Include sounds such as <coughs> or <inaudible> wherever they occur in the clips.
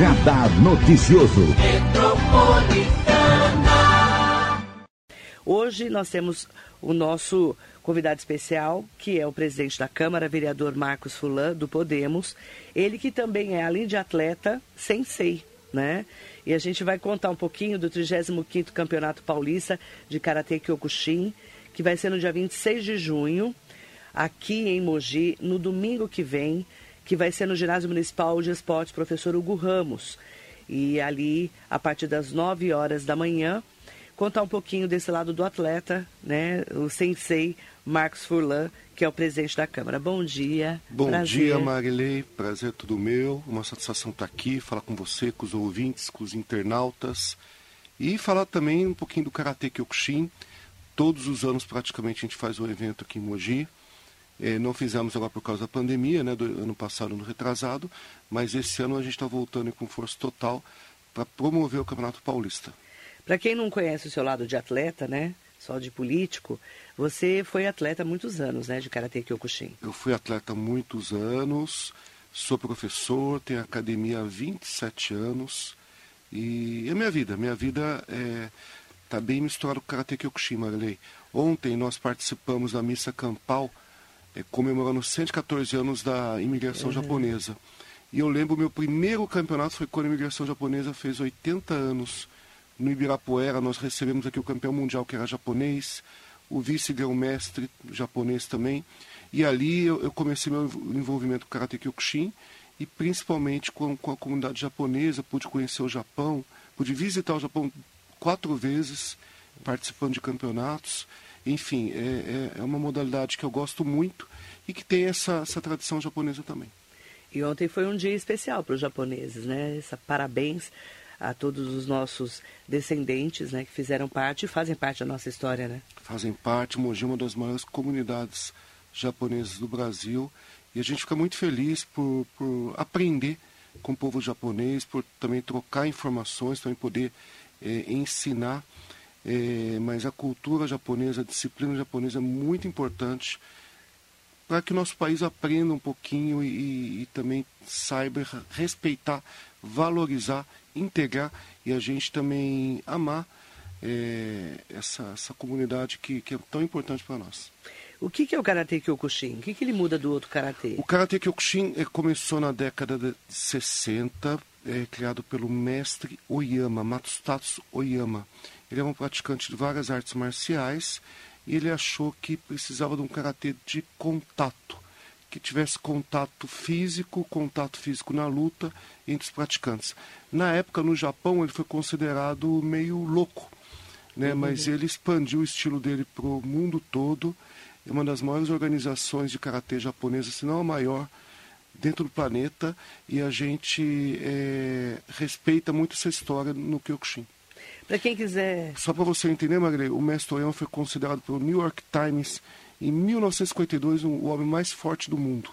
Radar Noticioso. Hoje nós temos o nosso convidado especial, que é o presidente da Câmara, vereador Marcos Fulan, do Podemos. Ele que também é, além de atleta, sensei, né? E a gente vai contar um pouquinho do 35º Campeonato Paulista de Karatê Kyokushin, que vai ser no dia 26 de junho, aqui em Mogi, no domingo que vem, que vai ser no Ginásio Municipal de Esportes Professor Hugo Ramos. E ali, a partir das 9 horas da manhã, contar um pouquinho desse lado do atleta, né? O sensei Marcos Furlan, que é o presidente da Câmara. Bom dia. Bom prazer. dia, Marilei. Prazer é tudo meu. Uma satisfação estar aqui, falar com você, com os ouvintes, com os internautas. E falar também um pouquinho do Karatê Kyokushin. Todos os anos, praticamente, a gente faz um evento aqui em Mogi. É, não fizemos agora por causa da pandemia, né, do ano passado, no retrasado, mas esse ano a gente está voltando com força total para promover o Campeonato Paulista. Para quem não conhece o seu lado de atleta, né, só de político, você foi atleta há muitos anos, né, de Karatê Kyokushin. Eu fui atleta há muitos anos, sou professor, tenho academia há 27 anos e é minha vida. Minha vida está é, tá bem misturada com o Karatê Kyokushin, Marilei. Ontem nós participamos da missa campal é, comemorando 114 anos da imigração uhum. japonesa. E eu lembro meu primeiro campeonato foi quando a imigração japonesa fez 80 anos. No Ibirapuera nós recebemos aqui o campeão mundial que era japonês, o vice-grão-mestre japonês também. E ali eu, eu comecei meu envolvimento com Karate Kyokushin e principalmente com, com a comunidade japonesa, pude conhecer o Japão, pude visitar o Japão quatro vezes, participando de campeonatos. Enfim, é, é, é uma modalidade que eu gosto muito e que tem essa, essa tradição japonesa também. E ontem foi um dia especial para os japoneses, né? Essa, parabéns a todos os nossos descendentes, né, que fizeram parte e fazem parte da nossa história, né? Fazem parte, Mogi é uma das maiores comunidades japonesas do Brasil e a gente fica muito feliz por, por aprender com o povo japonês, por também trocar informações, também poder é, ensinar é, mas a cultura japonesa, a disciplina japonesa é muito importante para que o nosso país aprenda um pouquinho e, e, também saiba respeitar, valorizar, integrar e a gente também amar é, essa, essa comunidade que, que é tão importante para nós. O que, que, é o Karate Kyokushin? O que, que ele muda do outro Karatê? O Karate Kyokushin é, começou na década de 60, é criado pelo mestre Oyama, Matsutatsu Oyama. Ele é um praticante de várias artes marciais e ele achou que precisava de um karatê de contato, que tivesse contato físico, contato físico na luta entre os praticantes. Na época, no Japão, ele foi considerado meio louco, né? Uhum. mas ele expandiu o estilo dele para o mundo todo. É uma das maiores organizações de karatê japonesa, se não a maior, dentro do planeta, e a gente é, respeita muito essa história no Kyokushin. Para quem quiser. Só para você entender, Magre, o mestre Oyama foi considerado pelo New York Times em 1952 o homem mais forte do mundo.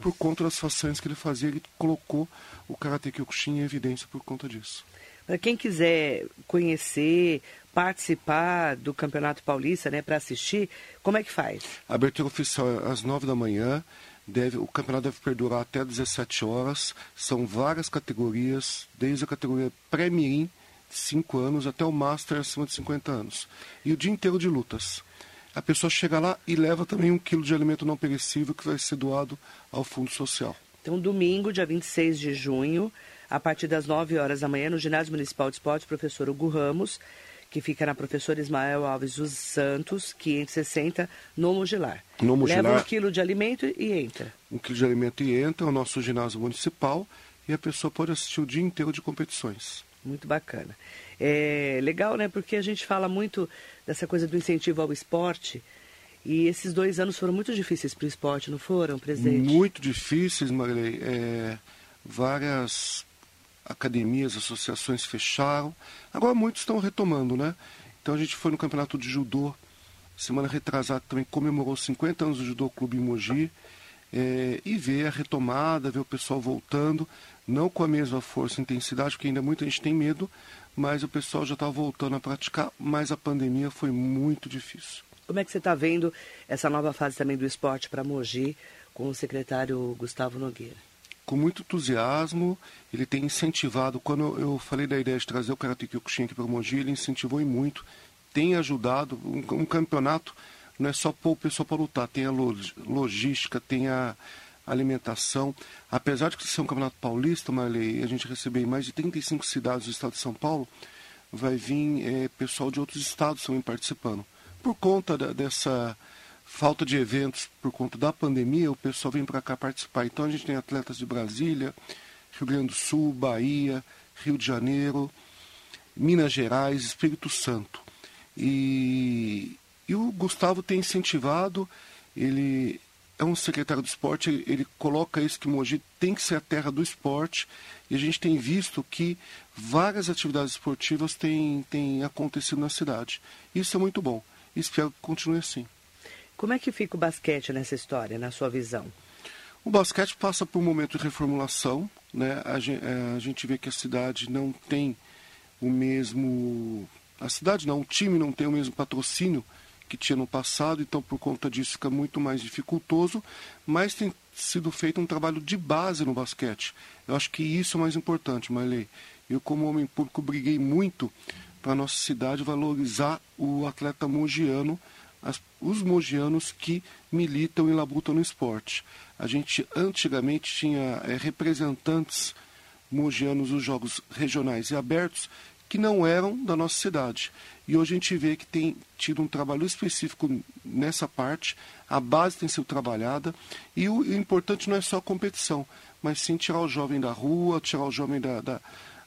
Por conta das façanhas que ele fazia, ele colocou o Karate Kyokushin em evidência por conta disso. Para quem quiser conhecer, participar do Campeonato Paulista, né, para assistir, como é que faz? A abertura oficial é às 9 da manhã. Deve, o campeonato deve perdurar até 17 horas. São várias categorias, desde a categoria pré-mirim, 5 anos até o Master acima de 50 anos. E o dia inteiro de lutas. A pessoa chega lá e leva também um quilo de alimento não perecível que vai ser doado ao Fundo Social. Então, domingo, dia 26 de junho, a partir das 9 horas da manhã, no Ginásio Municipal de Esportes, professor Hugo Ramos, que fica na professora Ismael Alves dos Santos, 560, no Mugilar. No Mugilar. Leva um quilo de alimento e entra. Um quilo de alimento e entra, é o nosso ginásio municipal, e a pessoa pode assistir o dia inteiro de competições. Muito bacana. É legal, né? Porque a gente fala muito dessa coisa do incentivo ao esporte. E esses dois anos foram muito difíceis para o esporte, não foram, presidente? Muito difíceis, Marilei. É, várias academias, associações fecharam. Agora muitos estão retomando, né? Então a gente foi no campeonato de judô. Semana retrasada também comemorou 50 anos do Judô Clube Mogi. É, e ver a retomada, ver o pessoal voltando não com a mesma força e intensidade, porque ainda muita gente tem medo, mas o pessoal já está voltando a praticar, mas a pandemia foi muito difícil. Como é que você está vendo essa nova fase também do esporte para Mogi com o secretário Gustavo Nogueira? com muito entusiasmo, ele tem incentivado, quando eu falei da ideia de trazer o Karate Kyokushin aqui para Mogi, ele incentivou e muito, tem ajudado, um, um campeonato não é só pôr o pessoal para lutar, tem a logística, tem a alimentação. Apesar de ser um campeonato paulista, Marley, a gente receber mais de 35 cidades do estado de São Paulo, vai vir é, pessoal de outros estados também participando. Por conta da, dessa falta de eventos, por conta da pandemia, o pessoal vem para cá participar. Então a gente tem atletas de Brasília, Rio Grande do Sul, Bahia, Rio de Janeiro, Minas Gerais, Espírito Santo. E, e o Gustavo tem incentivado, ele é um secretário do esporte, ele, ele, coloca isso que Mogi tem que ser a terra do esporte, e a gente tem visto que várias atividades esportivas têm, têm acontecido na cidade. Isso é muito bom. Espero que continue assim. Como é que fica o basquete nessa história, na sua visão? O basquete passa por um momento de reformulação. Né? A, gente, é, a gente vê que a cidade não tem o mesmo. A cidade não, o time não tem o mesmo patrocínio que tinha no passado, então por conta disso fica muito mais dificultoso, mas tem sido feito um trabalho de base no basquete. Eu acho que isso é mais importante, Marley. Eu, como homem público, briguei muito para a nossa cidade valorizar o atleta mogiano, as, os mogianos que militam e labutam no esporte. A gente antigamente tinha é, representantes mogianos nos jogos regionais e abertos que não eram da nossa cidade. E hoje a gente vê que tem tido um trabalho específico nessa parte, a base tem sido trabalhada, e o, importante não é só a competição, mas sim tirar o jovem da rua, tirar o jovem da, da,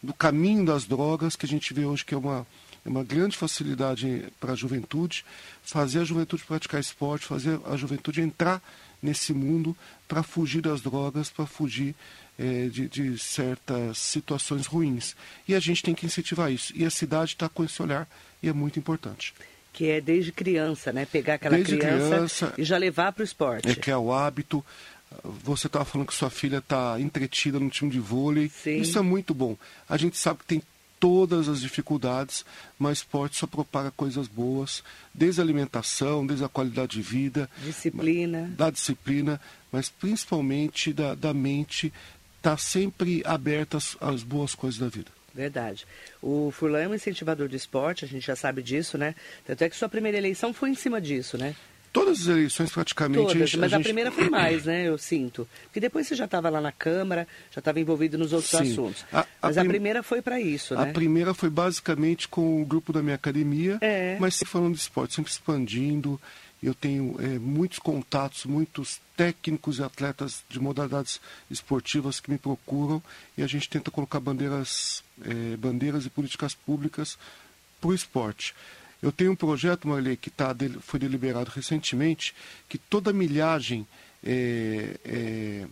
do caminho das drogas, que a gente vê hoje que é uma, é uma grande facilidade para a juventude, fazer a juventude praticar esporte, fazer a juventude entrar nesse mundo para fugir das drogas, para fugir é, de, de, certas situações ruins. E a gente tem que incentivar isso. E a cidade está com esse olhar e é muito importante. Que é desde criança, né? Pegar aquela criança, criança e já levar para o esporte. É que é o hábito. Você estava falando que sua filha está entretida no time de vôlei. Sim. Isso é muito bom. A gente sabe que tem todas as dificuldades, mas esporte só propaga coisas boas, desde a alimentação, desde a qualidade de vida. Disciplina. Da disciplina, mas principalmente da, da mente estar tá sempre aberta às, às boas coisas da vida. Verdade. O Furlan é um incentivador de esporte, a gente já sabe disso, né? Tanto é que sua primeira eleição foi em cima disso, né? Todas as eleições praticamente. Todas, a gente, mas a, a, primeira foi mais, né? Eu sinto. Porque depois você já estava lá na Câmara, já estava envolvido nos outros Sim. assuntos. A, a mas a, prim... primeira foi para isso, né? A primeira foi basicamente com o grupo da minha academia, é. mas sempre falando de esporte, sempre expandindo. Eu tenho é, muitos contatos, muitos técnicos e atletas de modalidades esportivas que me procuram e a gente tenta colocar bandeiras, é, bandeiras e políticas públicas para o esporte. Eu tenho um projeto, Marley, que tá, foi deliberado recentemente, que toda milhagem é, é,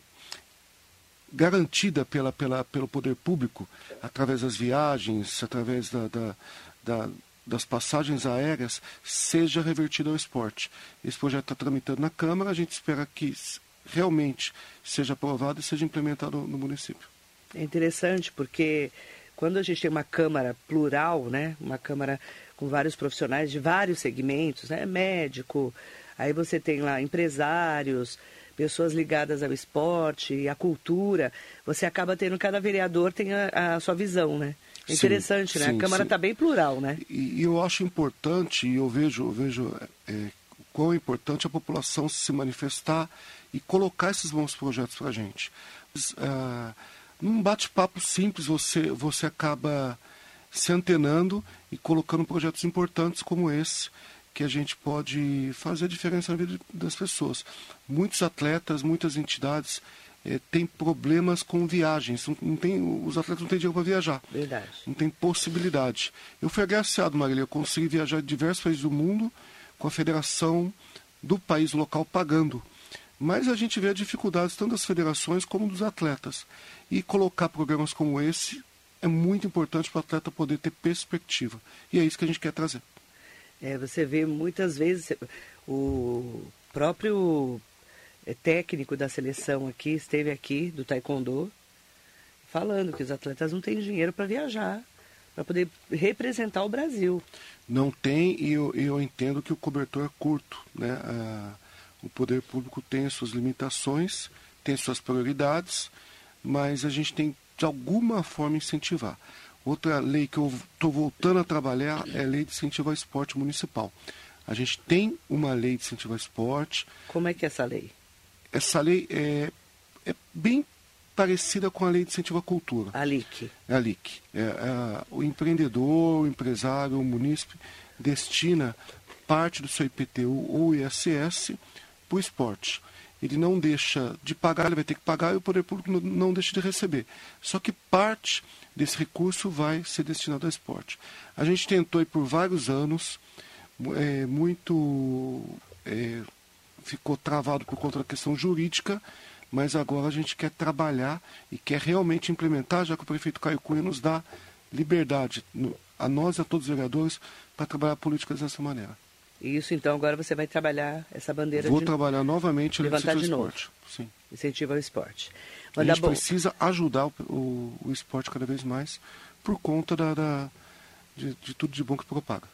garantida pela, pela, pelo poder público, através das viagens, através da, da, da das passagens aéreas seja revertido ao esporte. Esse projeto está tramitando na Câmara, a gente espera que realmente seja aprovado e seja implementado no município. É interessante porque quando a gente tem uma Câmara plural, né, uma Câmara com vários profissionais de vários segmentos, né, médico, aí você tem lá empresários, pessoas ligadas ao esporte, à cultura, você acaba tendo, cada vereador tem a, a sua visão, né? É interessante, sim, né? Sim, a Câmara está bem plural, né? E, e, eu acho importante, e eu vejo, eu vejo é, quão é importante a população se manifestar e colocar esses bons projetos para a gente. É, num bate-papo simples, você, você acaba se antenando e colocando projetos importantes como esse, que a gente pode fazer a diferença na vida das pessoas. Muitos atletas, muitas entidades é, tem problemas com viagens. Não, não, tem, os atletas não têm dinheiro para viajar. Verdade. Não tem possibilidade. Eu fui agraciado, Marília. Eu consegui viajar em diversos países do mundo com a federação do país local pagando. Mas a gente vê dificuldades tanto das federações como dos atletas. E colocar programas como esse é muito importante para o atleta poder ter perspectiva. E é isso que a gente quer trazer. É, você vê muitas vezes o próprio é, técnico da seleção aqui, esteve aqui, do Taekwondo, falando que os atletas não têm dinheiro para viajar, para poder representar o Brasil. Não tem, e eu, eu entendo que o cobertor é curto. Né? O poder público tem suas limitações, tem suas prioridades, mas a gente tem de alguma forma incentivar. Outra lei que eu estou voltando a trabalhar é a lei de incentivo ao esporte municipal. A gente tem uma lei de incentivo ao esporte. Como é que é essa lei? Essa lei é, é bem parecida com a lei de incentivo à cultura. A LIC. É a LIC. É, é, o empreendedor, o empresário, o munícipe destina parte do seu IPTU ou ISS para o esporte. Ele não deixa de pagar, ele vai ter que pagar e o poder público não, deixa de receber. Só que parte desse recurso vai ser destinado ao esporte. A gente tentou e por vários anos, é, muito é, ficou travado por conta da questão jurídica, mas agora a gente quer trabalhar e quer realmente implementar, já que o prefeito Caio Cunha nos dá liberdade, a nós e a todos os vereadores, para trabalhar políticas dessa maneira. Isso, então, agora você vai trabalhar essa bandeira Vou de... trabalhar novamente o incentivo ao esporte. Sim. Incentivo ao esporte. Manda a gente bom. precisa ajudar o, o, o, esporte cada vez mais por conta da, da de, de tudo de bom que propaga.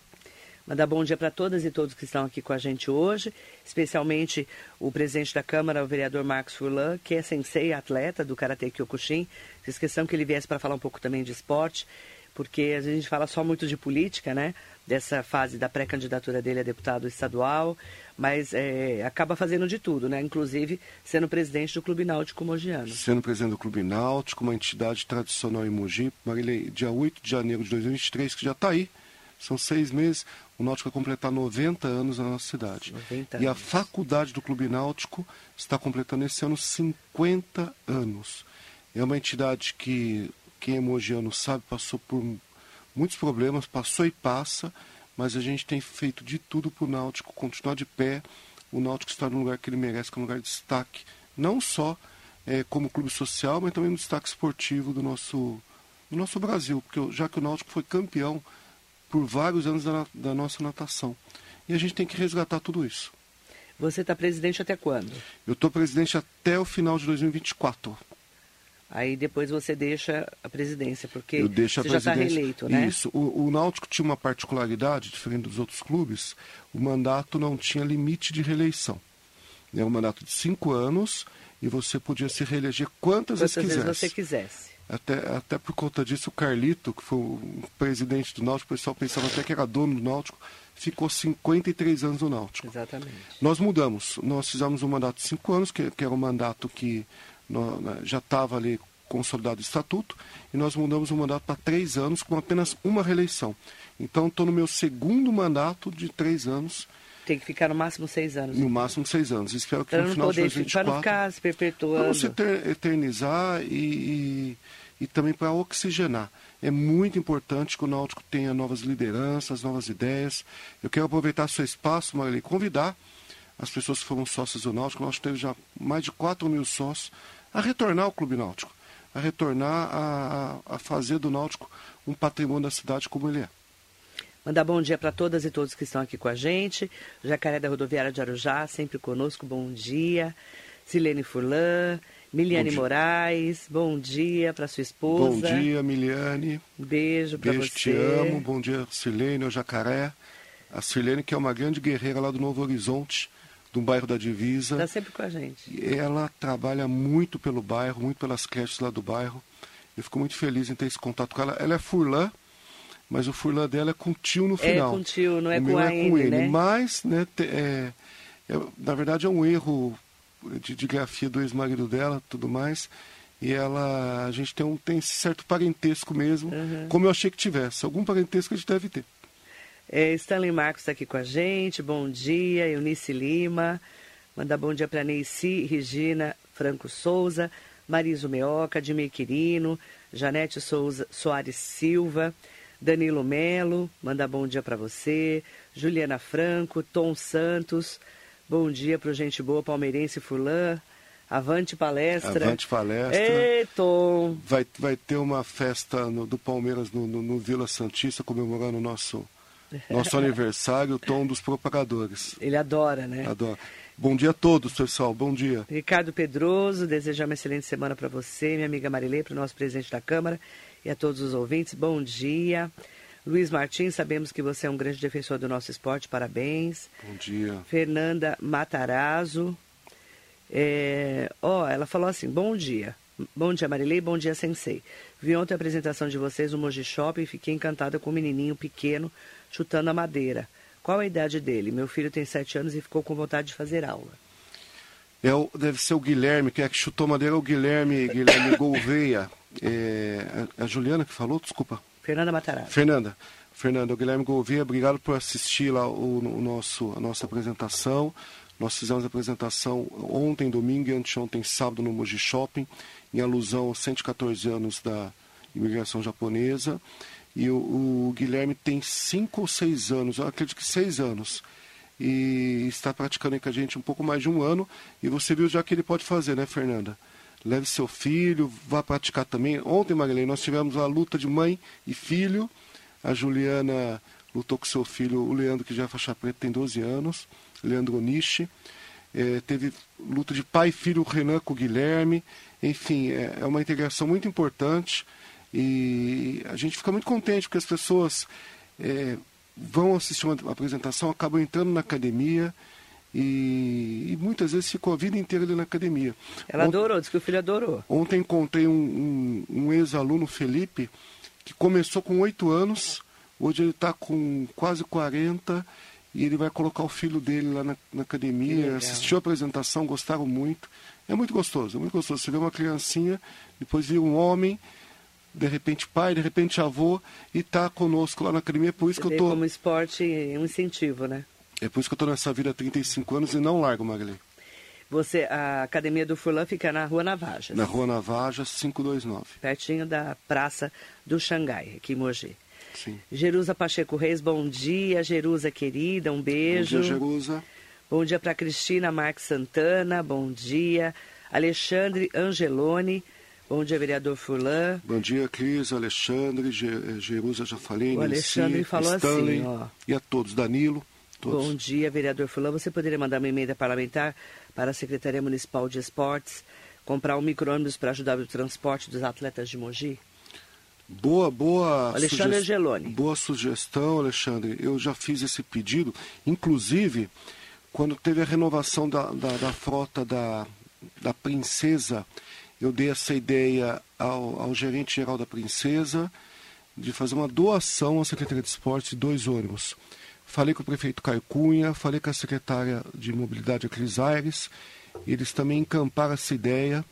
Mandar bom dia para todas e todos que estão aqui com a gente hoje, especialmente o presidente da Câmara, o vereador Marcos Furlan, que é sensei atleta do Karatê Kyokushin. Fiz questão que ele viesse para falar um pouco também de esporte, porque a gente fala só muito de política, né? Dessa fase da pré-candidatura dele a deputado estadual, mas é, acaba fazendo de tudo, né? Inclusive sendo presidente do Clube Náutico Mogiano. Sendo presidente do Clube Náutico, uma entidade tradicional em Mogi, Marília, dia 8 de janeiro de 2023, que já está aí, são seis meses, o Náutico vai completar 90 anos na nossa cidade. e a faculdade do Clube Náutico está completando esse ano 50 anos. É uma entidade que, quem é mogiano sabe, passou por muitos problemas, passou e passa, mas a gente tem feito de tudo para o Náutico continuar de pé, o Náutico está no lugar que ele merece, que é um lugar de destaque, não só é, como clube social, mas também no destaque esportivo do nosso, do nosso Brasil, porque já que o Náutico foi campeão por vários anos da, da nossa natação. E a gente tem que resgatar tudo isso. Você está presidente até quando? Eu estou presidente até o final de 2024. Aí depois você deixa a presidência, porque você já está reeleito, né? Isso. O, o, Náutico tinha uma particularidade, diferente dos outros clubes, o mandato não tinha limite de reeleição. É um mandato de cinco anos e você podia se reeleger quantas, quantas vezes, vezes você quisesse. Até, até por conta disso, o Carlito, que foi o presidente do Náutico, o pessoal pensava até que era dono do Náutico, ficou 53 anos no Náutico. Exatamente. Nós mudamos. Nós fizemos um mandato de cinco anos, que, que era um mandato que já estava ali consolidado o estatuto, e nós mudamos o mandato para três anos com apenas uma reeleição. Então, estou no meu segundo mandato de três anos. Tem que ficar no máximo seis anos. No então. máximo seis anos. Espero que pra no final poder, de 2024... Para não ficar se perpetuando. Para ter, eternizar e, e e também para oxigenar. É muito importante que o Náutico tenha novas lideranças, novas ideias. Eu quero aproveitar seu espaço, Marília, e convidar as pessoas que foram sócias do Náutico, nós temos já mais de 4 mil sócios, a retornar ao Clube Náutico, a retornar a, a fazer do Náutico um patrimônio da cidade como ele é. Mandar bom dia para todas e todos que estão aqui com a gente. Jacaré da Rodoviária de Arujá, sempre conosco, bom dia. Silene Furlan, Miliane Moraes, bom dia para sua esposa. Bom dia, Miliane. Beijo para você. Te amo. Bom dia, Silene, o Jacaré. A Silene, que é uma grande guerreira lá do Novo Horizonte, do bairro da Divisa. Está sempre com a gente. Ela trabalha muito pelo bairro, muito pelas creches lá do bairro. Eu fico muito feliz em ter esse contato com ela. Ela é furlã, mas o furlã dela é com tio no final. É com tio, não é o com a é com N, N, né? Mas, né, é, é, na verdade, é um erro de, de grafia do ex-marido dela, tudo mais. E ela, a gente tem, um, tem esse certo parentesco mesmo, uhum. como eu achei que tivesse. Algum parentesco a gente deve ter. É, Stanley Marcos está aqui com a gente, bom dia. Eunice Lima, mandar bom dia para Neici, Regina Franco Souza, Mariso Meoca, Admir Quirino, Janete Souza, Soares Silva, Danilo Melo, mandar bom dia para você, Juliana Franco, Tom Santos, Bom dia para o gente boa palmeirense Fulã. Avante palestra. Avante palestra. Ei, Tom. Vai, vai ter uma festa no, do Palmeiras no, no, no, Vila Santista, comemorando o nosso, nosso aniversário, o Tom dos propagadores. Ele adora, né? Adora. Bom dia a todos, pessoal. Bom dia. Ricardo Pedroso, desejar uma excelente semana para você, minha amiga Marilei, para o nosso presidente da Câmara e a todos os ouvintes. Bom dia. Luiz Martins, sabemos que você é um grande defensor do nosso esporte, parabéns. Bom dia. Fernanda Matarazzo. É, ó, ela falou assim: bom dia. Bom dia, Marilei. Bom dia, Sensei. Vi ontem a apresentação de vocês no Moji Shopping e fiquei encantada com um menininho pequeno chutando a madeira. Qual a idade dele? Meu filho tem sete anos e ficou com vontade de fazer aula. É o, deve ser o Guilherme, que é que chutou madeira, é o Guilherme, Guilherme <coughs> Gouveia. É, a, a Juliana que falou, desculpa. Fernanda Matarazzo. Fernanda. Fernanda, o Guilherme Gouveia, obrigado por assistir lá o, o, nosso, a nossa apresentação. Nós fizemos a apresentação ontem, domingo e anteontem, sábado, no Moji Shopping, em alusão aos 114 anos da imigração japonesa. E o, o Guilherme tem cinco ou seis anos, eu acredito que seis anos e está praticando com a gente um pouco mais de um ano. E você viu já que ele pode fazer, né, Fernanda? Leve seu filho, vá praticar também. Ontem, Marilene, nós tivemos a luta de mãe e filho. A Juliana lutou com seu filho, o Leandro, que já é faixa preta, tem 12 anos, Leandro Onishi. É, teve luta de pai e filho, Renan com o Guilherme. Enfim, é, é uma integração muito importante. E a gente fica muito contente porque as pessoas é, vão assistir uma apresentação, acabam entrando na academia e, e, muitas vezes ficam a vida inteira ali na academia. Ela Ont... adorou, disse que o filho adorou. Ontem encontrei um, um, um ex-aluno, Felipe, que começou com oito anos, hoje ele está com quase 40 e ele vai colocar o filho dele lá na, na academia, assistiu a apresentação, gostaram muito. É muito gostoso, é muito gostoso. Você vê uma criancinha, depois vira um homem de repente pai, de repente avô, e está conosco lá na academia. É por isso Você que eu tô. Como esporte, um incentivo, né? É por isso que eu estou nessa vida há 35 anos e não largo, Magali. Você, a academia do Furlan fica na Rua Navajas. Na Rua Navajas, 529. Pertinho da Praça do Xangai, aqui em Mogi. Sim. Jerusa Pacheco Reis, bom dia. Jerusa querida, um beijo. Bom dia, Jerusa. Bom dia para Cristina Marques Santana, bom dia. Alexandre Angeloni, Bom dia, vereador Furlan. Bom dia, Cris, Alexandre, eh, Jerusa, já falei, O Alexandre falou Stanley, assim, ó. E a todos, Danilo. Todos. Bom dia, vereador Furlan. Você poderia mandar uma emenda parlamentar para a Secretaria Municipal de Esportes comprar um micro-ônibus para ajudar no transporte dos atletas de Mogi? Boa, boa. Alexandre sugest... Angeloni. Boa sugestão, Alexandre. Eu já fiz esse pedido. Inclusive, quando teve a renovação da, da, da frota da, da Princesa eu dei essa ideia ao, ao gerente geral da Princesa de fazer uma doação à Secretaria de Esporte de dois ônibus. Falei com o prefeito Caio Cunha, falei com a secretária de Mobilidade, Cris Aires, eles também encamparam essa ideia.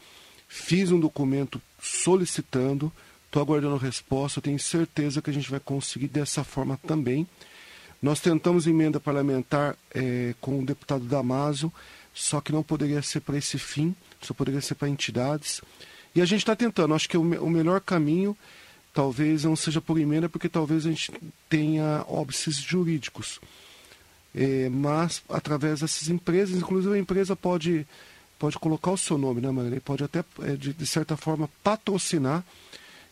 Fiz um documento solicitando, estou aguardando a resposta, tenho certeza que a gente vai conseguir dessa forma também. Nós tentamos emenda parlamentar é, com o deputado Damaso, só que não poderia ser para esse fim só poderia ser para entidades. E a gente está tentando, acho que o, o melhor caminho talvez não seja por emenda, porque talvez a gente tenha óbices jurídicos. É, mas através dessas empresas, inclusive a empresa pode, pode colocar o seu nome, né, Maria? Pode até, é, de, de, certa forma, patrocinar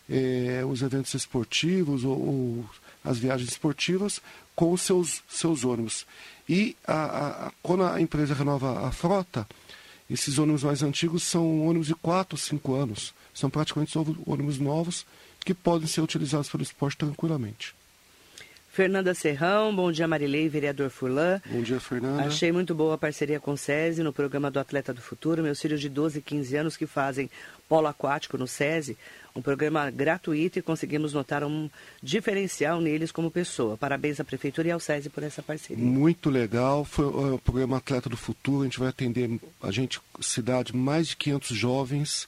é, os eventos esportivos ou, ou, as viagens esportivas com os seus, seus ônibus. E a, a, quando a empresa renova a frota, esses ônibus mais antigos são ônibus de 4, 5 anos. São praticamente ônibus novos que podem ser utilizados pelo esporte tranquilamente. Fernanda Serrão, bom dia Marilei, vereador Furlan. Bom dia, Fernanda. Achei muito boa a parceria com o SESI no programa do Atleta do Futuro. Meus filhos de 12 e 15 anos que fazem polo aquático no SESI, um programa gratuito e conseguimos notar um diferencial neles como pessoa. Parabéns à Prefeitura e ao SESI por essa parceria. Muito legal, foi o programa Atleta do Futuro, a gente vai atender, a gente, cidade, mais de 500 jovens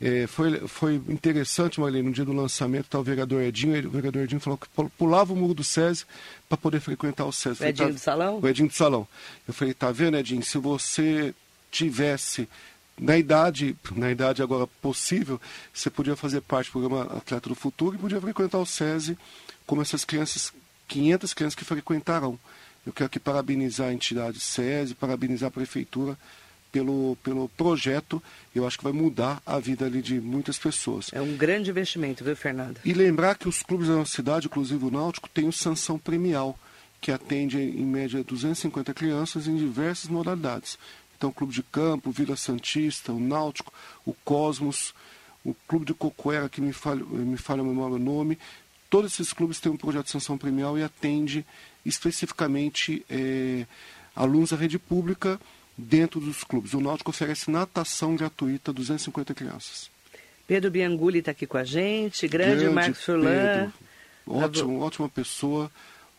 é, foi, foi interessante, Marlene, no dia do lançamento, tá o vereador Edinho, ele, o vereador Edinho falou que pulava o muro do SESI para poder frequentar o SESI. O Edinho tá, do Salão? O Edinho do Salão. Eu falei, tá vendo, Edinho, se você tivesse na idade, na idade agora possível, você podia fazer parte do programa Atleta do Futuro e podia frequentar o SESI como essas crianças, 500 crianças que frequentarão. Eu quero aqui parabenizar a entidade SESI, parabenizar a prefeitura pelo, pelo projeto, eu acho que vai mudar a vida ali de muitas pessoas. É um grande investimento, viu, Fernando? E lembrar que os clubes da nossa cidade, inclusive o Náutico, tem o sanção premial, que atende em média 250 crianças em diversas modalidades. Então, o Clube de Campo, Vila Santista, o Náutico, o Cosmos, o Clube de Cocoera, que me falha, me falha a memória o nome, todos esses clubes têm um projeto de sanção premial e atende especificamente é, alunos da rede pública dentro dos clubes. O Náutico oferece natação gratuita a 250 crianças. Pedro Bianguli está aqui com a gente, grande, grande Marcos Furlan. Ótimo, ótima pessoa,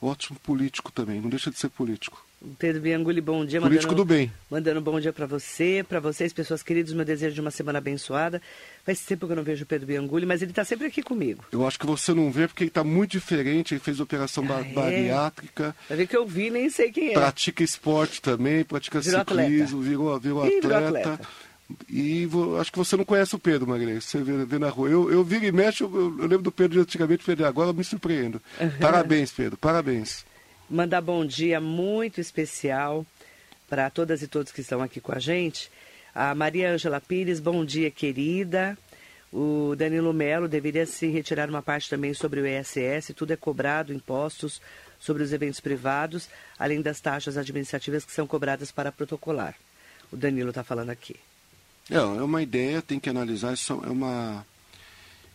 ótimo político também, não deixa de ser político. Pedro Bianguli, bom dia. Político mandando, do bem. Mandando um bom dia para você, para vocês, pessoas queridas, meu desejo de uma semana abençoada. Faz tempo que eu não vejo o Pedro Bianguli, mas ele está sempre aqui comigo. Eu acho que você não vê porque ele está muito diferente, ele fez operação ah, é? bariátrica. Vai ver que eu vi, nem sei quem é. Pratica esporte também, pratica virou ciclismo, atleta. virou, virou Ih, atleta. Virou atleta. E vou, acho que você não conhece o Pedro, Magalhães. Você vê, vê, na rua. Eu, eu viro e mexo, eu, eu, lembro do Pedro de antigamente, Pedro, agora eu me surpreendo. Parabéns, Pedro, parabéns. Mandar bom dia muito especial para todas e todos que estão aqui com a gente. A Maria Ângela Pires, bom dia, querida. O Danilo Melo deveria se retirar uma parte também sobre o ESS, tudo é cobrado, impostos sobre os eventos privados, além das taxas administrativas que são cobradas para protocolar. O Danilo está falando aqui. É, é uma ideia, tem que analisar, isso é uma, é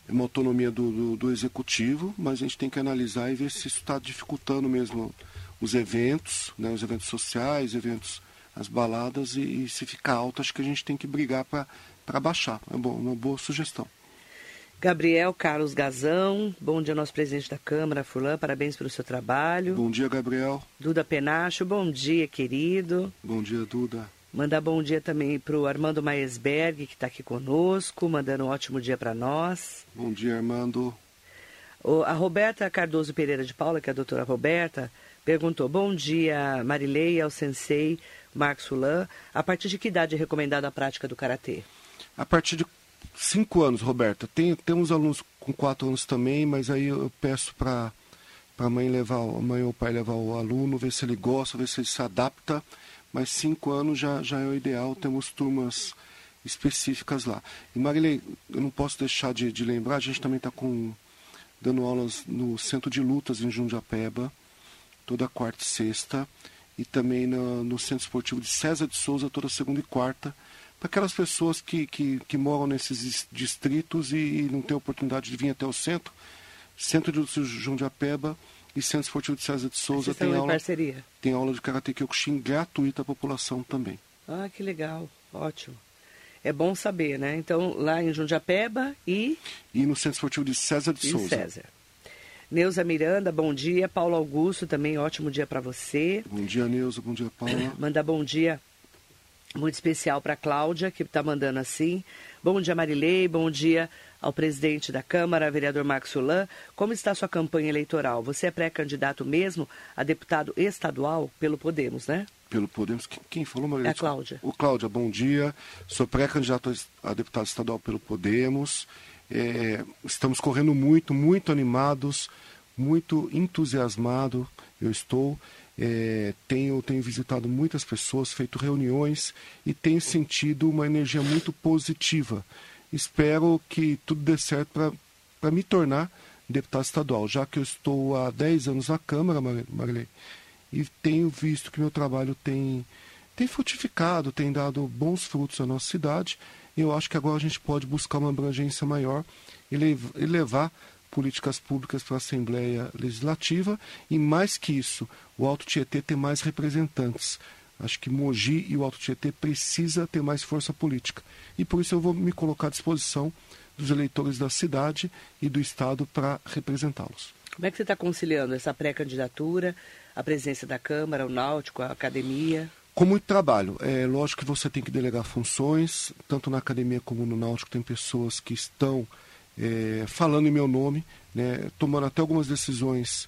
uma autonomia do, do, do executivo, mas a gente tem que analisar e ver se isso está dificultando mesmo os eventos, né, os eventos sociais, eventos, as baladas, e, e se ficar alto, acho que a gente tem que brigar para baixar. É bom, uma boa sugestão. Gabriel Carlos Gazão, bom dia, nosso presidente da Câmara, Fulano, parabéns pelo seu trabalho. Bom dia, Gabriel. Duda Penacho, bom dia, querido. Bom dia, Duda. Mandar bom dia também para o Armando Maesberg, que está aqui conosco, mandando um ótimo dia para nós. Bom dia, Armando. A Roberta Cardoso Pereira de Paula, que é a doutora Roberta, perguntou: Bom dia, Marilei, ao sensei Marcos Sulan. A partir de que idade é recomendada a prática do karatê? A partir de cinco anos, Roberta. Tem, temos alunos com quatro anos também, mas aí eu peço para a mãe levar, a mãe ou o pai levar o aluno, ver se ele gosta, ver se ele se adapta mas cinco anos já, já é o ideal, temos turmas específicas lá. E Marilei, eu não posso deixar de, de lembrar, a gente também está dando aulas no Centro de Lutas em Jundiapeba, toda quarta e sexta, e também no, no Centro Esportivo de César de Souza, toda segunda e quarta, para aquelas pessoas que, que, que, moram nesses distritos e, e não têm oportunidade de vir até o centro. Centro de Jundiapeba, e Centro Esportivo de César de Souza tem aula, parceria. tem aula de Karate Kyokushin gratuita à população também. Ah, que legal, ótimo. É bom saber, né? Então, lá em Jundiapeba e... E no Centro Esportivo de César de e Souza. César. Neuza Miranda, bom dia. Paulo Augusto, também ótimo dia para você. Bom dia, Neuza. Bom dia, Paula. Manda bom dia muito especial para Cláudia, que está mandando assim. Bom dia, Marilei. Bom dia ao presidente da Câmara, vereador Marcos Solan. Como está a sua campanha eleitoral? Você é pré-candidato mesmo a deputado estadual pelo Podemos, né? Pelo Podemos. Quem falou, Maria? É a Cláudia. O Cláudia, bom dia. Sou pré-candidato a deputado estadual pelo Podemos. É, estamos correndo muito, muito animados, muito entusiasmado. Eu estou. É, tenho, tenho visitado muitas pessoas, feito reuniões e tenho sentido uma energia muito positiva espero que tudo dê certo para me tornar deputado estadual, já que eu estou há 10 anos na Câmara, Marilei, e tenho visto que meu trabalho tem, tem frutificado, tem dado bons frutos à nossa cidade. Eu acho que agora a gente pode buscar uma abrangência maior e levar políticas públicas para a Assembleia Legislativa e, mais que isso, o Alto Tietê ter mais representantes. Acho que Mogi e o Alto Tietê precisa ter mais força política. E por isso eu vou me colocar à disposição dos eleitores da cidade e do Estado para representá-los. Como é que você está conciliando essa pré-candidatura, a presença da Câmara, o Náutico, a academia? Com muito trabalho. É lógico que você tem que delegar funções, tanto na academia como no Náutico tem pessoas que estão é, falando em meu nome, né, tomando até algumas decisões,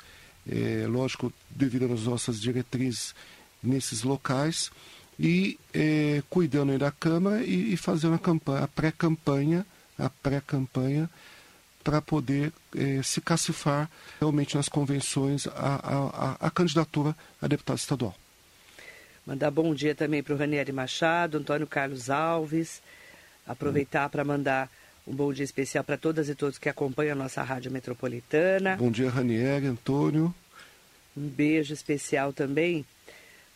é, lógico, devido às nossas diretrizes nesses locais e é, cuidando da Câmara e, e fazendo a campanha, a pré-campanha, a pré-campanha para poder é, se cacifar realmente nas convenções a, a, a, candidatura a deputado estadual. Mandar bom dia também para o Ranieri Machado, Antônio Carlos Alves. Aproveitar para mandar um bom dia especial para todas e todos que acompanham a nossa Rádio Metropolitana. Bom dia, Ranieri, Antônio. Um beijo especial também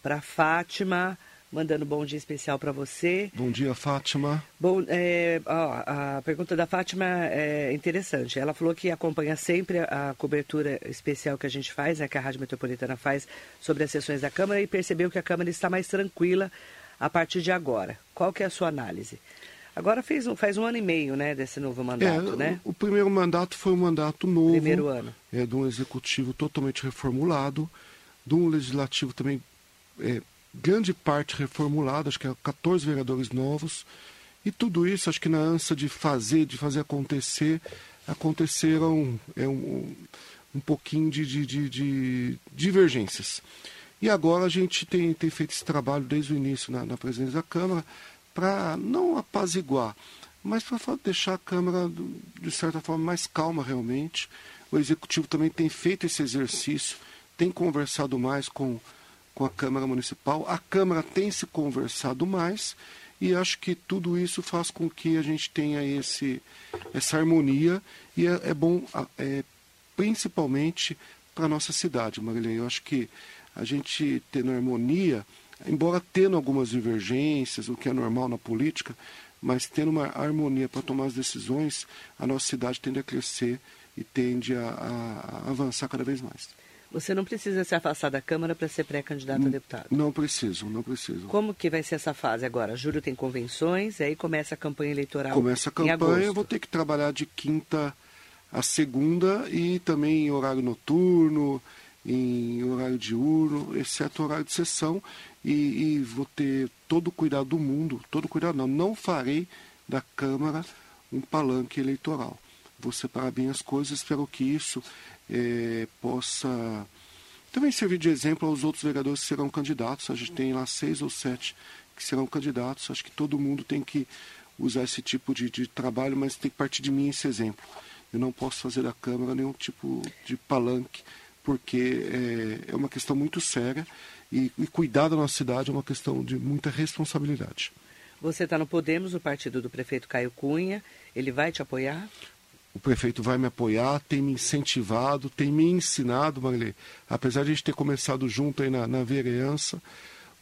para Fátima, mandando bom dia especial para você. Bom dia, Fátima. Bom, é, ó, a pergunta da Fátima é interessante. Ela falou que acompanha sempre a cobertura especial que a gente faz, né, que a Rádio Metropolitana faz sobre as sessões da Câmara e percebeu que a Câmara está mais tranquila a partir de agora. Qual que é a sua análise? Agora fez faz um ano e meio, né, desse novo mandato, é, né? O, o, primeiro mandato foi um mandato novo. Primeiro ano. É, de um executivo totalmente reformulado, de um legislativo também é, grande parte reformulada, acho que é 14 vereadores novos. E tudo isso, acho que na ânsia de fazer, de fazer acontecer, aconteceram é, um, um pouquinho de, de, de, de, divergências. E agora a gente tem, tem feito esse trabalho desde o início na, na presidência da Câmara para não apaziguar, mas para deixar a Câmara, de certa forma, mais calma realmente. O Executivo também tem feito esse exercício, tem conversado mais com, com a Câmara Municipal, a Câmara tem se conversado mais e acho que tudo isso faz com que a gente tenha esse, essa harmonia e é, é bom, é, principalmente para a nossa cidade, Marilene. Eu acho que a gente tendo harmonia, embora tendo algumas divergências, o que é normal na política, mas tendo uma harmonia para tomar as decisões, a nossa cidade tende a crescer e tende a, a, a avançar cada vez mais. Você não precisa se afastar da Câmara para ser pré-candidato a deputado? Não preciso, não preciso. Como que vai ser essa fase agora? Júlio tem convenções, aí começa a campanha eleitoral Começa a campanha, eu vou ter que trabalhar de quinta a segunda e também em horário noturno, em horário diurno, exceto horário de sessão, e, e vou ter todo o cuidado do mundo, todo o cuidado não, não farei da Câmara um palanque eleitoral. Vou separar bem as coisas, espero que isso é, possa também servir de exemplo aos outros vereadores que serão candidatos. A gente tem lá seis ou sete que serão candidatos. Acho que todo mundo tem que usar esse tipo de, de trabalho, mas tem que partir de mim esse exemplo. Eu não posso fazer da Câmara nenhum tipo de palanque, porque é, é uma questão muito séria e, e cuidar da nossa cidade é uma questão de muita responsabilidade. Você está no Podemos, o partido do prefeito Caio Cunha. Ele vai te apoiar? o prefeito vai me apoiar, tem me incentivado, tem me ensinado, Marilê. Apesar de a gente ter começado junto aí na, na vereança,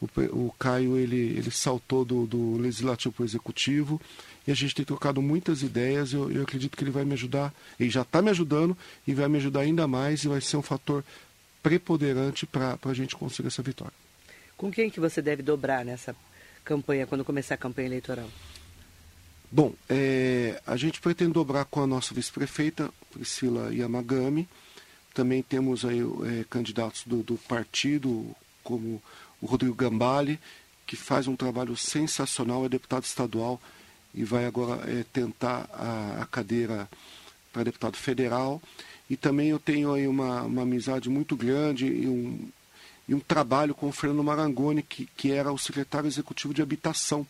o, o Caio ele, ele saltou do, do legislativo para o executivo e a gente tem trocado muitas ideias. Eu, eu acredito que ele vai me ajudar, ele já está me ajudando e vai me ajudar ainda mais e vai ser um fator preponderante para a gente conseguir essa vitória. Com quem que você deve dobrar nessa campanha, quando começar a campanha eleitoral? Bom, é, a gente pretende dobrar com a nossa vice-prefeita, Priscila Yamagami. Também temos aí é, candidatos do, do, partido, como o Rodrigo Gambale, que faz um trabalho sensacional, é deputado estadual e vai agora é, tentar a, a cadeira para deputado federal. E também eu tenho aí uma, uma amizade muito grande e um, e um trabalho com o Fernando Marangoni, que, que era o secretário executivo de habitação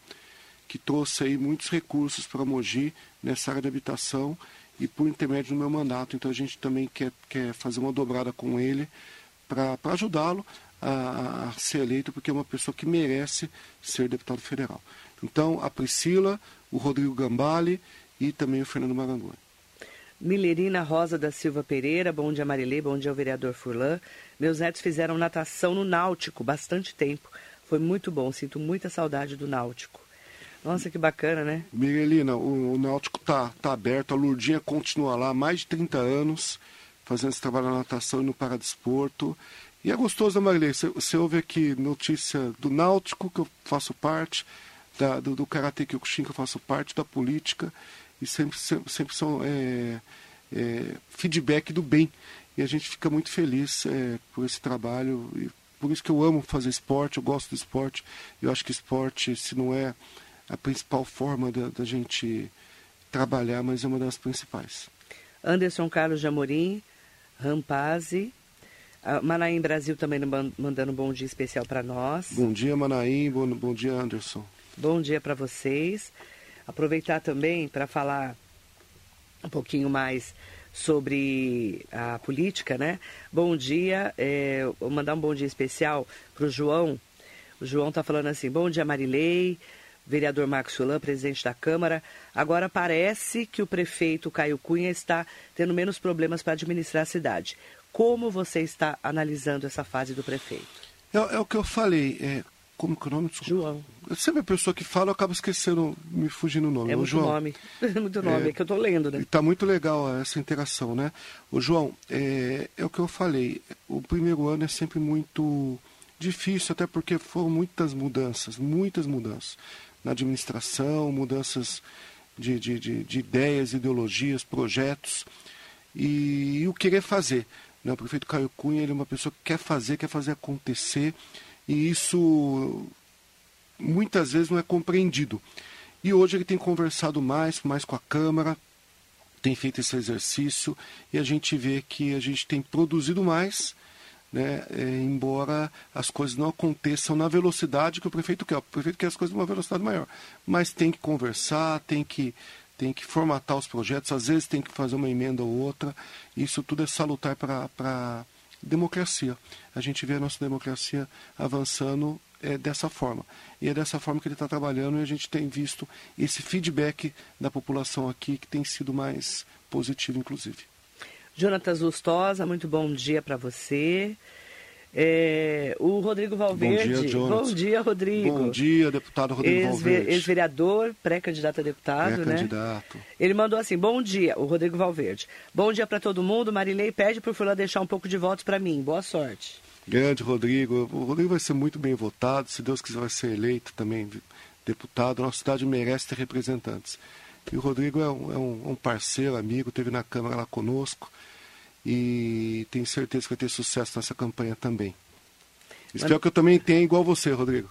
que trouxe aí muitos recursos para Mogi nessa área de habitação e por intermédio do meu mandato. Então a gente também quer, quer fazer uma dobrada com ele para ajudá-lo a, a, ser eleito, porque é uma pessoa que merece ser deputado federal. Então a Priscila, o Rodrigo Gambale e também o Fernando Marangoni. Milerina Rosa da Silva Pereira, bom dia Marilê, bom dia ao vereador Furlan. Meus netos fizeram natação no Náutico bastante tempo. Foi muito bom, sinto muita saudade do Náutico. Nossa, que bacana, né? Miguelina, o, o Náutico tá, tá aberto, a Lurdinha continua lá há mais de 30 anos, fazendo esse trabalho na natação e no paradesporto. E é gostoso, né, Marilei? Você ouve aqui notícia do Náutico, que eu faço parte, da, do, do Karate Kyokushin, que eu faço parte, da política, e sempre, sempre, sempre são é, é, feedback do bem. E a gente fica muito feliz é, por esse trabalho, e por isso que eu amo fazer esporte, eu gosto do esporte. Eu acho que esporte, se não é a principal forma da, da gente trabalhar, mas é uma das principais. Anderson Carlos de Amorim, Rampazzi, Manaim Brasil também mandando um bom dia especial para nós. Bom dia, Manaim. Bom, bom dia, Anderson. Bom dia para vocês. Aproveitar também para falar um pouquinho mais sobre a política, né? Bom dia, é, vou mandar um bom dia especial para o João. O João está falando assim: bom dia, Marilei vereador Marcos Fulan, presidente da Câmara. Agora parece que o prefeito Caio Cunha está tendo menos problemas para administrar a cidade. Como você está analisando essa fase do prefeito? É, é o que eu falei. É, como que é o nome? João. Eu sempre a pessoa que fala, eu acabo esquecendo, me fugindo o nome. É muito João, nome. É <laughs> muito nome, é, é que eu estou lendo, né? Está muito legal essa interação, né? O João, é, é o que eu falei. O primeiro ano é sempre muito difícil, até porque foram muitas mudanças, muitas mudanças. na administração, mudanças de, de, de, de ideias, ideologias, projetos e, e, o querer fazer. Né? O prefeito Caio Cunha ele é uma pessoa que quer fazer, quer fazer acontecer e isso muitas vezes não é compreendido. E hoje ele tem conversado mais, mais com a Câmara, tem feito esse exercício e a gente vê que a gente tem produzido mais, né, é, embora as coisas não aconteçam na velocidade que o prefeito quer. O prefeito quer as coisas numa velocidade maior, mas tem que conversar, tem que, tem que formatar os projetos, às vezes tem que fazer uma emenda ou outra. Isso tudo é salutar para a democracia. A gente vê a nossa democracia avançando é dessa forma. E é dessa forma que ele está trabalhando e a gente tem visto esse feedback da população aqui que tem sido mais positivo, inclusive. Jonatas Lustosa, muito bom dia para você. É, o Rodrigo Valverde. Bom dia, Jonas. Bom dia, Rodrigo. Bom dia, deputado Rodrigo Ex Valverde. Ex-vereador, pré-candidato a deputado, pré -candidato. né? Ele mandou assim: Bom dia, o Rodrigo Valverde. Bom dia para todo mundo. Marilei pede para o Fulano deixar um pouco de votos para mim. Boa sorte. Grande Rodrigo. O Rodrigo vai ser muito bem votado, se Deus quiser vai ser eleito também deputado. Nossa cidade merece ter representantes. E o Rodrigo é um, é um, parceiro, amigo, teve na Câmara lá conosco e tenho certeza que vai ter sucesso nessa campanha também. Espero que eu também tenha igual você, Rodrigo.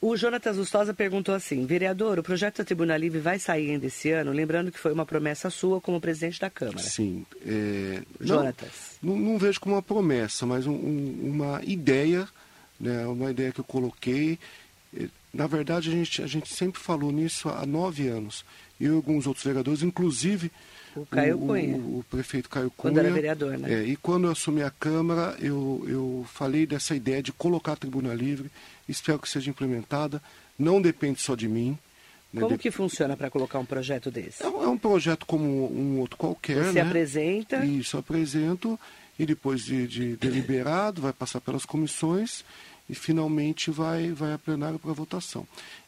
O Jonatas Lustosa perguntou assim: vereador, o projeto da Tribuna Livre vai sair ainda esse ano? Lembrando que foi uma promessa sua como presidente da Câmara. Sim. É... Jonatas. Não, não, não, vejo como uma promessa, mas um, um, uma ideia, né, uma ideia que eu coloquei. É, na verdade, a gente, a gente sempre falou nisso há nove anos. E alguns outros vereadores, inclusive o Caio Cunha. O, o, prefeito Caio Cunha. Quando era vereador, né? É, e quando eu assumi a Câmara, eu, eu falei dessa ideia de colocar a tribuna livre espero que seja implementada. Não depende só de mim. Né? Como que funciona para colocar um projeto desse? É, é, um projeto como um outro qualquer. Você né? apresenta? Isso, apresento. E depois de, de deliberado, vai passar pelas comissões e finalmente vai, vai a plenário para votação.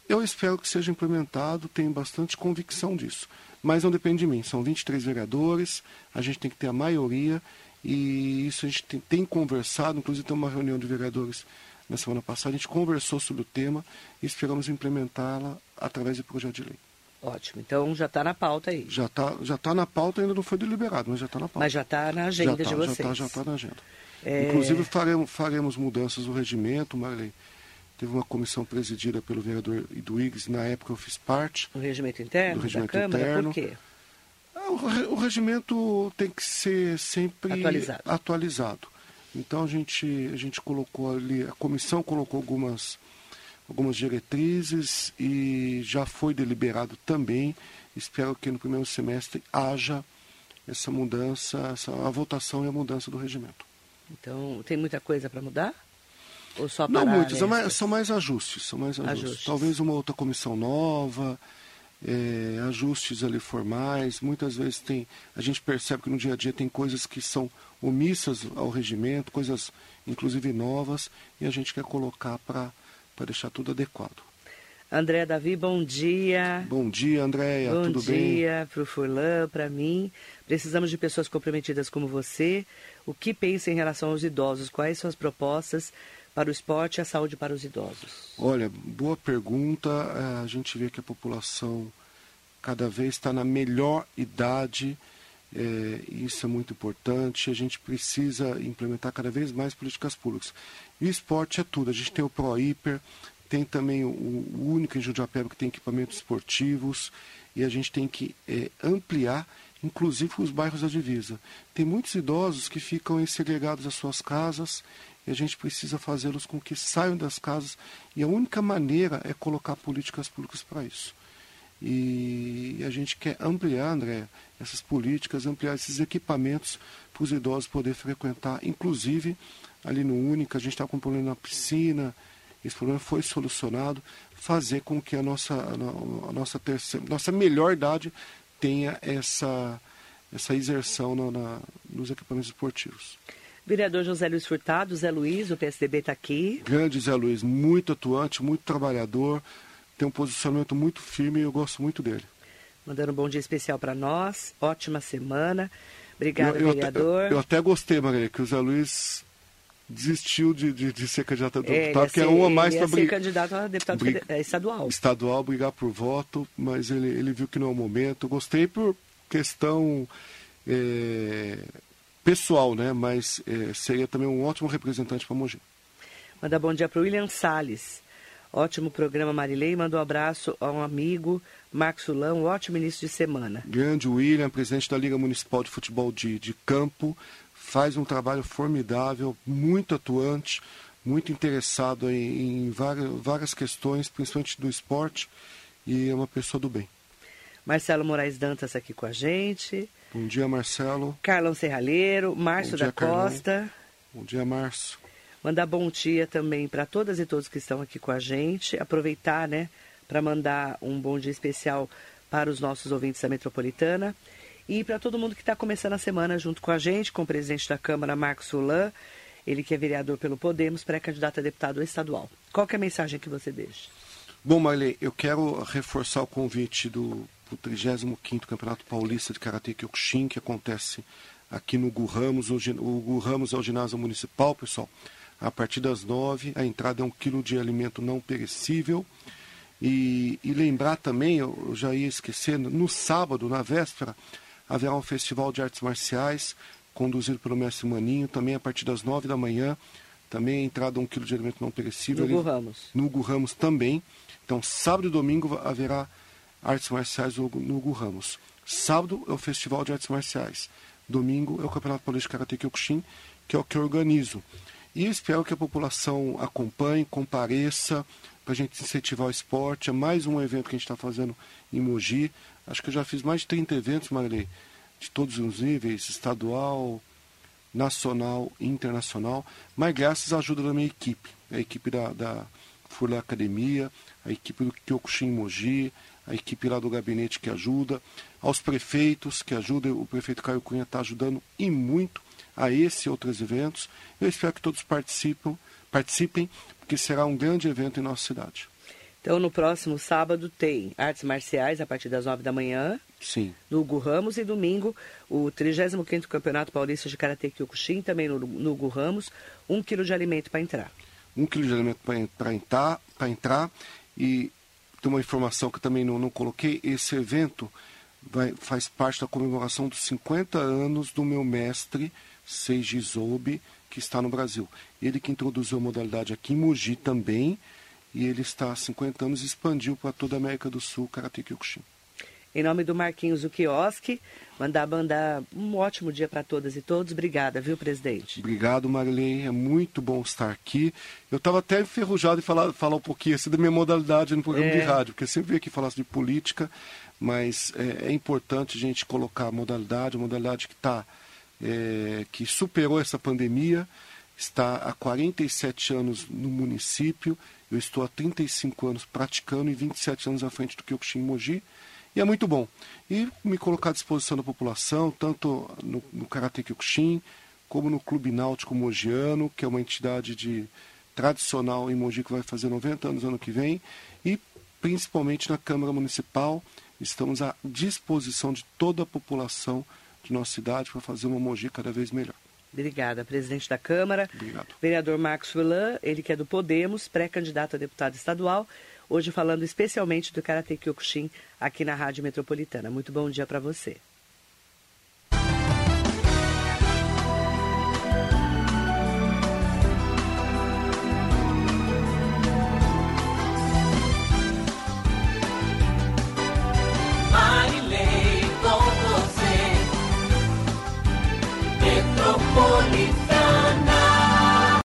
Eu espero que seja implementado, tenho bastante convicção disso. Mas não depende de mim, são 23 vereadores, a gente tem que ter a maioria e isso a gente tem, tem conversado, inclusive tem uma reunião de vereadores na semana passada, a gente conversou sobre o tema e esperamos implementá-la através de projeto de lei. Ótimo, então já está na pauta aí. Já está já tá na pauta, ainda não foi deliberado, mas já está na pauta. Mas já está na agenda tá, de vocês. Já está já tá na agenda. É... Inclusive faremos, faremos mudanças no regimento, Marley. Teve uma comissão presidida pelo vereador Iduígues, na época eu fiz parte. O regimento interno do regimento da Câmara, interno. por quê? Ah, o, o regimento tem que ser sempre atualizado. atualizado. Então a gente, a gente colocou ali, a comissão colocou algumas, algumas diretrizes e já foi deliberado também. Espero que no primeiro semestre haja essa mudança, essa, a votação e a mudança do regimento. Então, tem muita coisa para mudar? Ou só Não muitos, são mais, são mais ajustes, são mais ajustes. ajustes. Talvez uma outra comissão nova, é, ajustes ali formais. Muitas vezes tem, a gente percebe que no dia a dia tem coisas que são omissas ao regimento, coisas inclusive novas, e a gente quer colocar para deixar tudo adequado. André Davi, bom dia. Bom dia, Andréia, tudo bem? Bom dia para o Furlan, para mim. Precisamos de pessoas comprometidas como você. O que pensa em relação aos idosos? Quais são as propostas para o esporte e a saúde para os idosos? Olha, boa pergunta. É, a gente vê que a população cada vez está na melhor idade é, isso é muito importante. A gente precisa implementar cada vez mais políticas públicas. E o esporte é tudo. A gente tem o Pro Hiper, tem também o, o único em Judiapeba que tem equipamentos esportivos e a gente tem que é, ampliar, inclusive os bairros da divisa. Tem muitos idosos que ficam segregados às suas casas e a gente precisa fazê-los com que saiam das casas e a única maneira é colocar políticas públicas para isso. E a gente quer ampliar, André, essas políticas, ampliar esses equipamentos para os idosos poderem frequentar, inclusive ali no Única, a gente está com um problema na piscina, esse problema foi solucionado, fazer com que a nossa, a nossa, terceira, nossa melhor idade tenha essa, essa exerção na, na, nos equipamentos esportivos. Vereador José Luiz Furtado, Zé Luiz, o PSDB está aqui. Grande Zé Luiz, muito atuante, muito trabalhador, tem um posicionamento muito firme e eu gosto muito dele. Mandando um bom dia especial para nós, ótima semana. Obrigada, eu, eu vereador. Até, eu, eu, até gostei, Maria, que o Zé Luiz desistiu de, de, de ser candidato a É, deputado, que ia é ser- uma a mais para ser brigar candidato a deputado briga- eh, estadual. estadual, brigar por voto, mas ele, ele viu que não é o momento. Gostei por questão é, pessoal, né? Mas é, seria também um ótimo representante para Mogi. Manda bom dia para o William Salles. Ótimo programa, Marilei. Manda um abraço a um amigo, Marcos Sulão. Um ótimo início de semana. Grande William, presidente da Liga Municipal de Futebol de, de Campo, faz um trabalho formidável, muito atuante, muito interessado em, em várias, várias questões, principalmente do esporte, e é uma pessoa do bem. Marcelo Moraes Dantas aqui com a gente. Bom dia, Marcelo. Carlão Serralheiro, Márcio dia, da Carlão. Costa. Bom dia, Márcio. Mandar bom dia também para todas e todos que estão aqui com a gente. Aproveitar, né, para mandar um bom dia especial para os nossos ouvintes da Metropolitana. E para todo mundo que está começando a semana junto com a gente, com o presidente da Câmara, Marcos Solan, ele que é vereador pelo Podemos, pré-candidato a deputado estadual. Qual que é a mensagem que você deixa? Bom, Marley, eu quero reforçar o convite do pro 35º Campeonato Paulista de Karatê Kyokushin, que acontece aqui no Gu Ramos. O, gin- o Gu Ramos é o ginásio municipal, pessoal. A partir das nove, a entrada é um quilo de alimento não perecível. E, e lembrar também, eu, já ia esquecendo, no sábado, na véspera, haverá um festival de artes marciais conduzido pelo mestre Maninho, também a partir das nove da manhã. Também a entrada um quilo de alimento não perecível. No Ele- Gu Ramos. no Hugo Ramos também. Então, sábado e domingo haverá artes marciais no, Hugo Ramos. Sábado é o Festival de Artes Marciais. Domingo é o Campeonato Paulista de Karate Kyokushin, que é o que eu organizo. E eu espero que a população acompanhe, compareça, para a gente incentivar o esporte. É mais um evento que a gente está fazendo em Mogi. Acho que eu já fiz mais de 30 eventos, Marilei, de todos os níveis, estadual, nacional e internacional, mas graças à ajuda da minha equipe, a equipe da, da Furlan Academia, a equipe do Kyokushin Mogi, a equipe lá do gabinete que ajuda, aos prefeitos que ajudam, o prefeito Caio Cunha está ajudando e muito a esse e outros eventos. Eu espero que todos participam, participem, porque será um grande evento em nossa cidade. Então, no próximo sábado tem artes marciais a partir das nove da manhã, Sim, um quilo de alimento para entrar, pra entrar. E tem uma informação que também não, não coloquei: esse evento vai, faz parte da comemoração dos 50 anos do meu mestre, Seiji Zobe, que está no Brasil. Ele que introduziu a modalidade aqui em Mogi também, e ele está há 50 anos e expandiu para toda a América do Sul, Karate Kyokushin. Em nome do Marquinhos do Quiosque, mandar mandar um ótimo dia para todas e todos. Obrigada, viu, presidente? Obrigado, Marilene. É muito bom estar aqui. Eu estava até enferrujado em falar, falar um pouquinho assim, da minha modalidade no programa É. de rádio, porque eu sempre venho aqui falar de política, mas é, é importante a gente colocar a modalidade, a modalidade que está, que superou essa pandemia, está há 47 anos no município, eu estou há 35 anos praticando e 27 anos à frente do Kyokushin Mogi, e é muito bom. E me colocar à disposição da população, tanto no, no Karate Kyokushin, como no Clube Náutico Mogiano, que é uma entidade de tradicional em Mogi que vai fazer 90 anos ano que vem, e principalmente na Câmara Municipal. Estamos à disposição de toda a população de nossa cidade para fazer uma Mogi cada vez melhor. Obrigada, presidente da Câmara. Obrigado. Vereador Marcos Fulan, ele que é do Podemos, pré-candidato a deputado estadual, hoje falando especialmente do Karate Kyokushin aqui na Rádio Metropolitana. Muito bom dia para você.